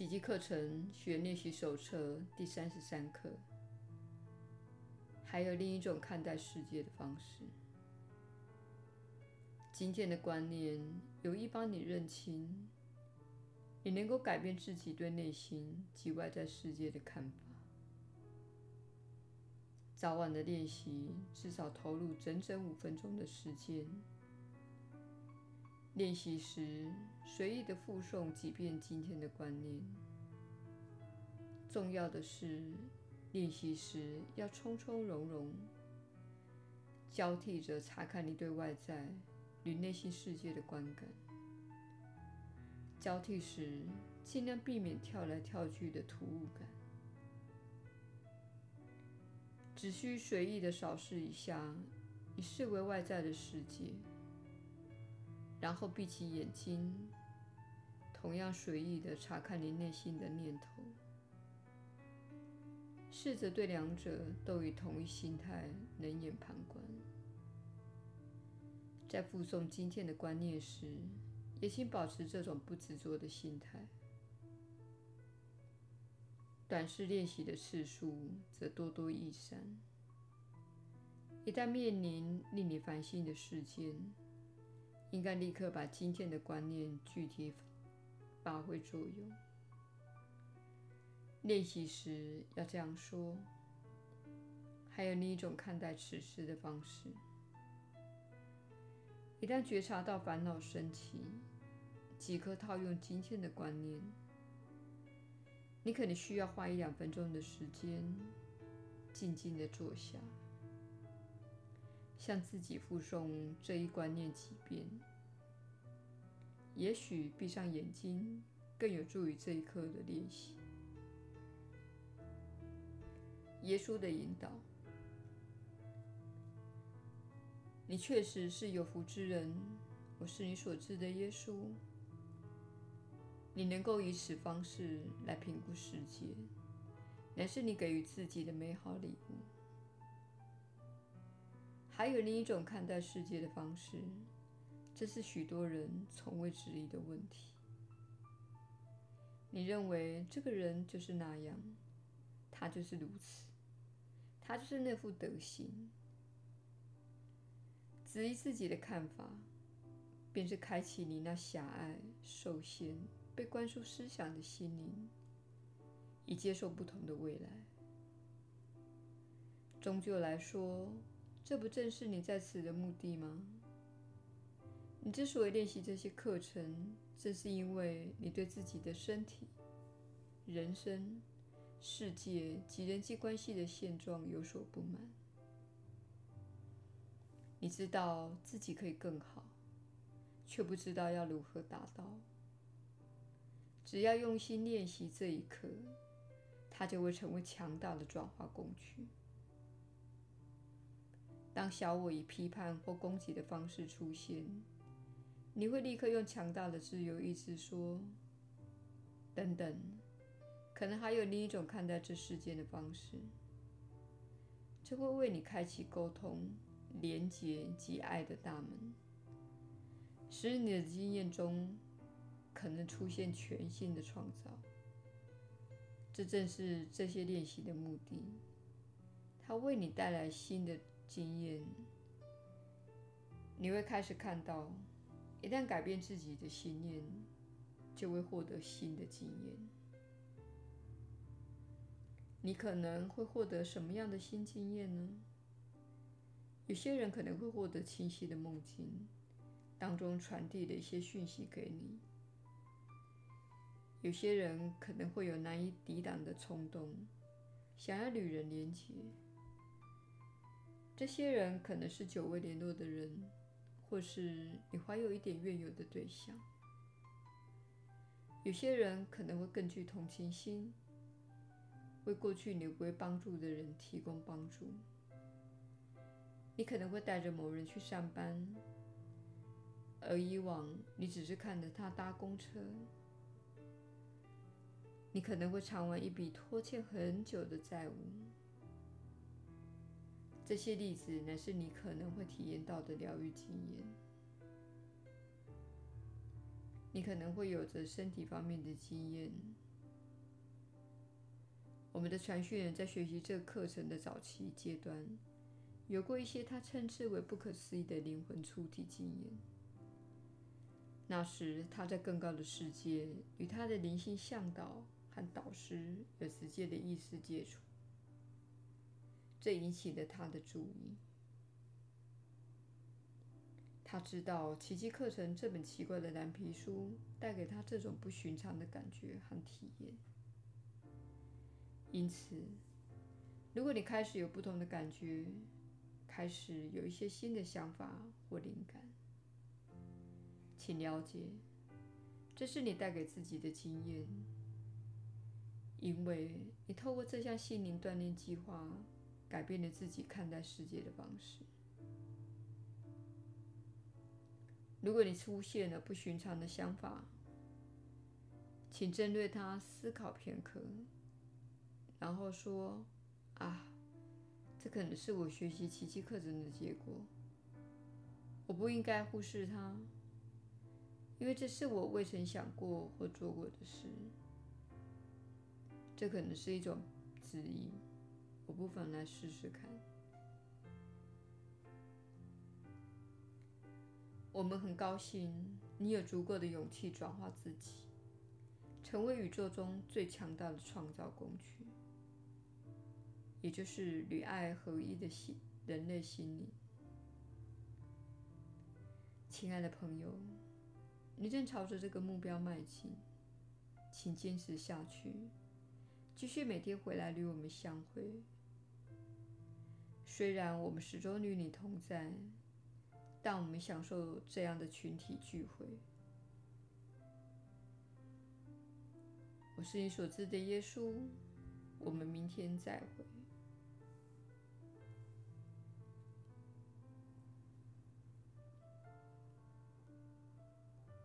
奇迹课程学练习手册第三十三课。还有另一种看待世界的方式。今天的观念有意帮你认清，你能够改变自己对内心及外在世界的看法。早晚的练习至少投入整整五分钟的时间。练习时，随意的复诵几遍今天的观念。重要的是，练习时要从从容容，交替着查看你对外在与内心世界的观感。交替时，尽量避免跳来跳去的突兀感。只需随意的扫视一下你视为外在的世界，然后闭起眼睛，同样随意的查看你内心的念头，试着对两者都以同一心态冷眼旁观。在附送今天的观念时，也请保持这种不执着的心态。短时练习的次数则多多益善。一旦面临令你烦心的事件，应该立刻把今天的观念具体发挥作用。练习时要这样说：还有另一种看待此事的方式。一旦觉察到烦恼升起，即刻套用今天的观念。你可能需要花一两分钟的时间，静静的坐下，向自己复诵这一观念几遍。也许闭上眼睛更有助于这一刻的练习。耶稣的引导，你确实是有福之人。我是你所知的耶稣。你能够以此方式来评估世界，乃是你给予自己的美好礼物。还有另一种看待世界的方式，这是许多人从未质疑的问题。你认为这个人就是那样，他就是如此，他就是那副德行。质疑自己的看法，便是开启你那狭隘、受限。被灌输思想的心灵，以接受不同的未来。终究来说，这不正是你在此的目的吗？你之所以练习这些课程，正是因为你对自己的身体、人生、世界及人际关系的现状有所不满。你知道自己可以更好，却不知道要如何达到。只要用心练习这一课，它就会成为强大的转化工具。当小我以批判或攻击的方式出现，你会立刻用强大的自由意志说：“等等，可能还有另一种看待这世界的方式。”这会为你开启沟通、连结及爱的大门，使你的经验中。可能出现全新的创造，这正是这些练习的目的。它为你带来新的经验，你会开始看到，一旦改变自己的信念，就会获得新的经验。你可能会获得什么样的新经验呢？有些人可能会获得清晰的梦境，当中传递了一些讯息给你。有些人可能会有难以抵挡的冲动，想要与人连接。这些人可能是久未联络的人，或是你怀有一点怨尤的对象。有些人可能会更具同情心，为过去你不会帮助的人提供帮助。你可能会带着某人去上班，而以往你只是看着他搭公车。你可能会偿还一笔拖欠很久的债务。这些例子乃是你可能会体验到的疗愈经验。你可能会有着身体方面的经验，我们的传讯人在学习这个课程的早期阶段，有过一些他称之为不可思议的灵魂出体经验。那时他在更高的世界，与他的灵性向导和导师有直接的意识接触，这引起了他的注意。他知道《奇迹课程》这本奇怪的蓝皮书带给他这种不寻常的感觉和体验。因此，如果你开始有不同的感觉，开始有一些新的想法或灵感，请了解，这是你带给自己的经验，因为你透过这项心灵锻炼计划，改变了自己看待世界的方式。如果你出现了不寻常的想法，请针对它思考片刻，然后说：“啊，这可能是我学习奇迹课程的结果。我不应该忽视它，因为这是我未曾想过或做过的事。这可能是一种指引，我不妨来试试看。”我们很高兴你有足够的勇气转化自己，成为宇宙中最强大的创造工具，也就是与爱合一的心人类心灵。亲爱的朋友，你正朝着这个目标迈进，请坚持下去，继续每天回来与我们相会。虽然我们始终与你同在。但我们享受这样的群体聚会。我是你所知的耶稣。我们明天再会。